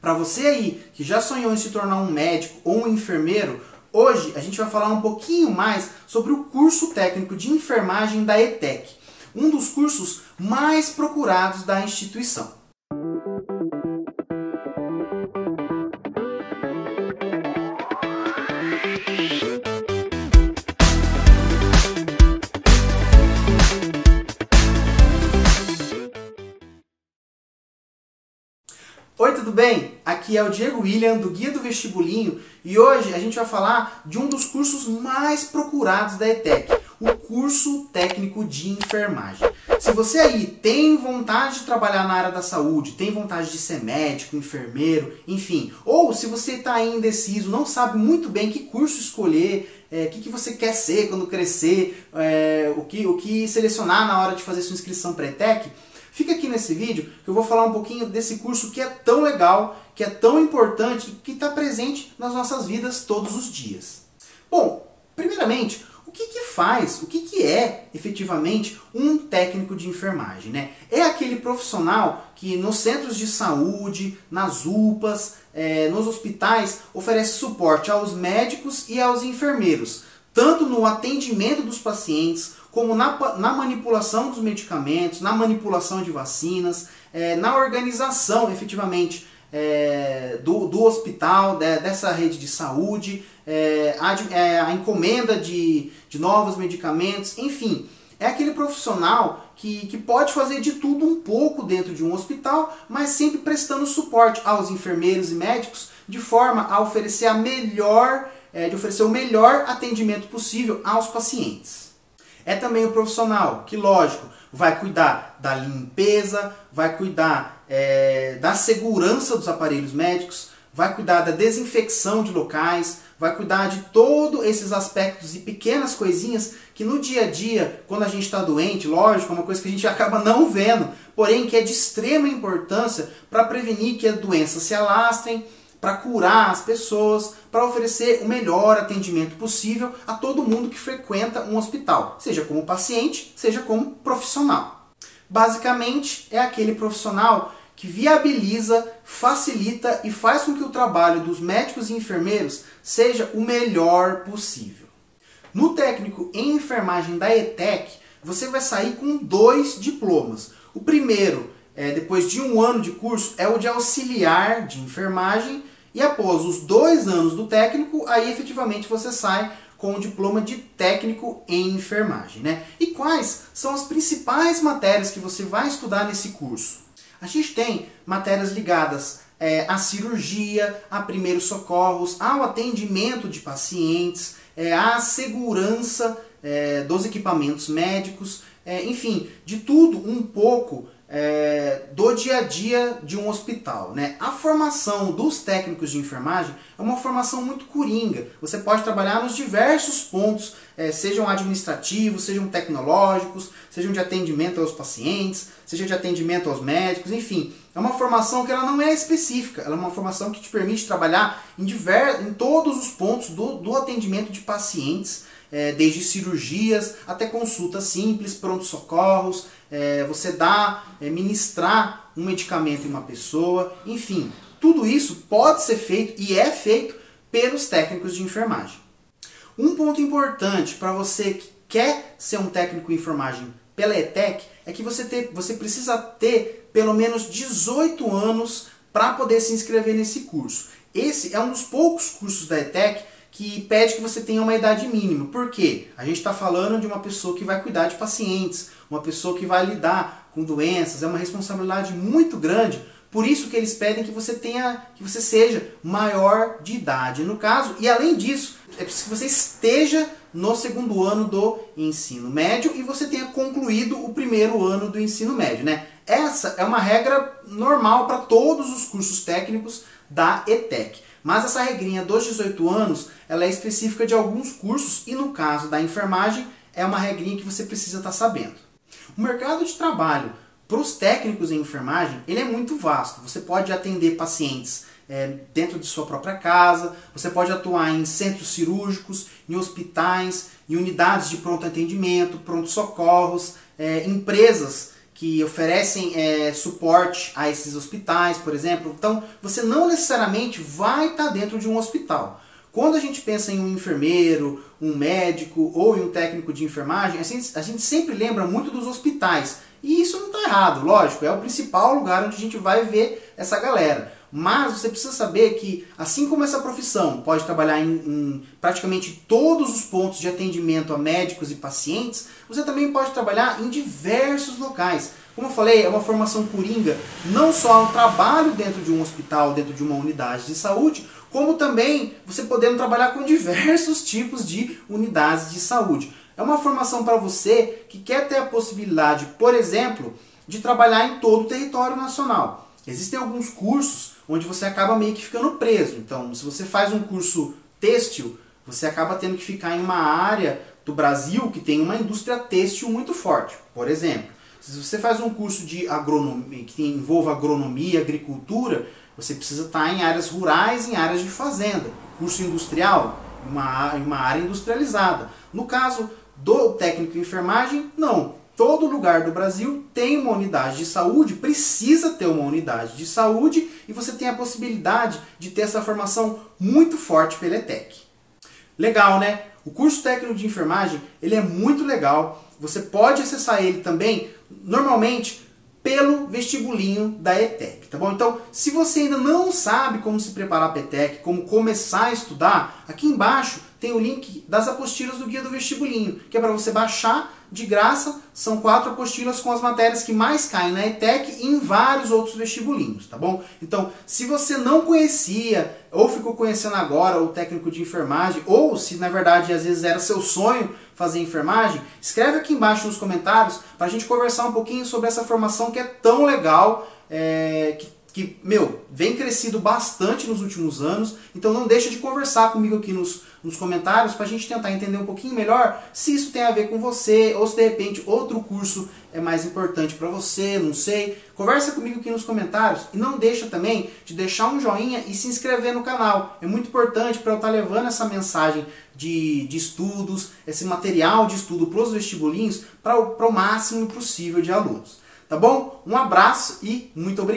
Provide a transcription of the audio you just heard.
Para você aí que já sonhou em se tornar um médico ou um enfermeiro, hoje a gente vai falar um pouquinho mais sobre o curso técnico de enfermagem da ETEC, um dos cursos mais procurados da instituição. Oi, tudo bem? Aqui é o Diego William, do Guia do Vestibulinho, e hoje a gente vai falar de um dos cursos mais procurados da ETEC, o curso técnico de enfermagem. Se você aí tem vontade de trabalhar na área da saúde, tem vontade de ser médico, enfermeiro, enfim, ou se você está indeciso, não sabe muito bem que curso escolher, é, o que, que você quer ser quando crescer, é, o, que, o que selecionar na hora de fazer sua inscrição para a ETEC, Fica aqui nesse vídeo que eu vou falar um pouquinho desse curso que é tão legal, que é tão importante e que está presente nas nossas vidas todos os dias. Bom, primeiramente, o que, que faz, o que, que é efetivamente um técnico de enfermagem? Né? É aquele profissional que nos centros de saúde, nas UPAs, é, nos hospitais, oferece suporte aos médicos e aos enfermeiros, tanto no atendimento dos pacientes, como na, na manipulação dos medicamentos, na manipulação de vacinas, é, na organização efetivamente é, do, do hospital, de, dessa rede de saúde, é, a, é, a, encomenda de, de novos medicamentos, enfim. É aquele profissional que, que pode fazer de tudo um pouco dentro de um hospital, mas sempre prestando suporte aos enfermeiros e médicos de forma a oferecer a melhor, é, de oferecer o melhor atendimento possível aos pacientes. É também o profissional que, lógico, vai cuidar da limpeza, vai cuidar é, da segurança dos aparelhos médicos, vai cuidar da desinfecção de locais, vai cuidar de todos esses aspectos e pequenas coisinhas que no dia a dia, quando a gente está doente, lógico, é uma coisa que a gente acaba não vendo, porém que é de extrema importância para prevenir que as doenças se alastrem, para curar as pessoas, para oferecer o melhor atendimento possível a todo mundo que frequenta um hospital, seja como paciente, seja como profissional. Basicamente, é aquele profissional que viabiliza, facilita e faz com que o trabalho dos médicos e enfermeiros seja o melhor possível. No técnico em enfermagem da ETEC, você vai sair com dois diplomas. O primeiro é, depois de um ano de curso, é o de auxiliar de enfermagem. E após os dois anos do técnico, aí efetivamente você sai com o diploma de técnico em enfermagem. Né? E quais são as principais matérias que você vai estudar nesse curso? A gente tem matérias ligadas é, à cirurgia, a primeiros socorros, ao atendimento de pacientes, é, à segurança é, dos equipamentos médicos, é, enfim, de tudo um pouco é, do dia a dia de um hospital. Né? A formação dos técnicos de enfermagem é uma formação muito coringa. Você pode trabalhar nos diversos pontos, é, sejam administrativos, sejam tecnológicos, sejam de atendimento aos pacientes, seja de atendimento aos médicos, enfim. É uma formação que ela não é específica, ela é uma formação que te permite trabalhar em, diver, em todos os pontos do, do atendimento de pacientes, é, desde cirurgias até consultas simples, pronto-socorros, é, você dá, é, ministrar um medicamento em uma pessoa, enfim, tudo isso pode ser feito e é feito pelos técnicos de enfermagem. Um ponto importante para você que quer ser um técnico em enfermagem pela ETEC é que você, ter, você precisa ter pelo menos 18 anos para poder se inscrever nesse curso. Esse é um dos poucos cursos da ETEC que pede que você tenha uma idade mínima. Por quê? A gente está falando de uma pessoa que vai cuidar de pacientes, uma pessoa que vai lidar com doenças, é uma responsabilidade muito grande. Por isso que eles pedem que você tenha, que você seja maior de idade, no caso. E além disso, é preciso que você esteja no segundo ano do ensino médio e você tenha concluído o primeiro ano do ensino médio, né? Essa é uma regra normal para todos os cursos técnicos da ETEC. Mas essa regrinha dos 18 anos, ela é específica de alguns cursos e no caso da enfermagem, é uma regrinha que você precisa estar tá sabendo. O mercado de trabalho para os técnicos em enfermagem, ele é muito vasto. Você pode atender pacientes é, dentro de sua própria casa, você pode atuar em centros cirúrgicos, em hospitais, em unidades de pronto atendimento, pronto socorros, é, empresas que oferecem é, suporte a esses hospitais, por exemplo. Então, você não necessariamente vai estar dentro de um hospital. Quando a gente pensa em um enfermeiro, um médico ou em um técnico de enfermagem, a gente, a gente sempre lembra muito dos hospitais. E isso não está errado, lógico, é o principal lugar onde a gente vai ver essa galera. Mas você precisa saber que, assim como essa profissão pode trabalhar em, em, praticamente todos os pontos de atendimento a médicos e pacientes, você também pode trabalhar em diversos locais. Como eu falei, é uma formação coringa, não só um trabalho dentro de um hospital, dentro de uma unidade de saúde, como também você podendo trabalhar com diversos tipos de unidades de saúde. É uma formação para você que quer ter a possibilidade, por exemplo, de trabalhar em todo o território nacional. Existem alguns cursos onde você acaba meio que ficando preso. Então, se você faz um curso têxtil, você acaba tendo que ficar em uma área do Brasil que tem uma indústria têxtil muito forte. Por exemplo, se você faz um curso de agronomia que envolva agronomia, agricultura, você precisa estar em áreas rurais, em áreas de fazenda. Curso industrial, uma, uma área industrializada. No caso do técnico de enfermagem, não. Todo lugar do Brasil tem uma unidade de saúde, precisa ter uma unidade de saúde e você tem a possibilidade de ter essa formação muito forte pela ETEC. Legal, né? O curso técnico de enfermagem ele é muito legal. Você pode acessar ele também, normalmente, pelo vestibulinho da ETEC, tá bom? Então, se você ainda não sabe como se preparar para a ETEC, como começar a estudar, aqui embaixo tem o link das apostilas do guia do vestibulinho, que é para você baixar de graça. São quatro apostilas com as matérias que mais caem na ETEC e em vários outros vestibulinhos, tá bom? Então, se você não conhecia ou ficou conhecendo agora o técnico de enfermagem, ou se na verdade às vezes era seu sonho fazer enfermagem, escreve aqui embaixo nos comentários para a gente conversar um pouquinho sobre essa formação que é tão legal, é, que que, meu, vem crescido bastante nos últimos anos, então não deixa de conversar comigo aqui nos, nos comentários para a gente tentar entender um pouquinho melhor se isso tem a ver com você, ou se de repente outro curso é mais importante para você, não sei. Conversa comigo aqui nos comentários e não deixa também de deixar um joinha e se inscrever no canal. É muito importante para eu estar tá levando essa mensagem de, de estudos, esse material de estudo para os vestibulinhos para o máximo possível de alunos. Tá bom? Um abraço e muito obrigado.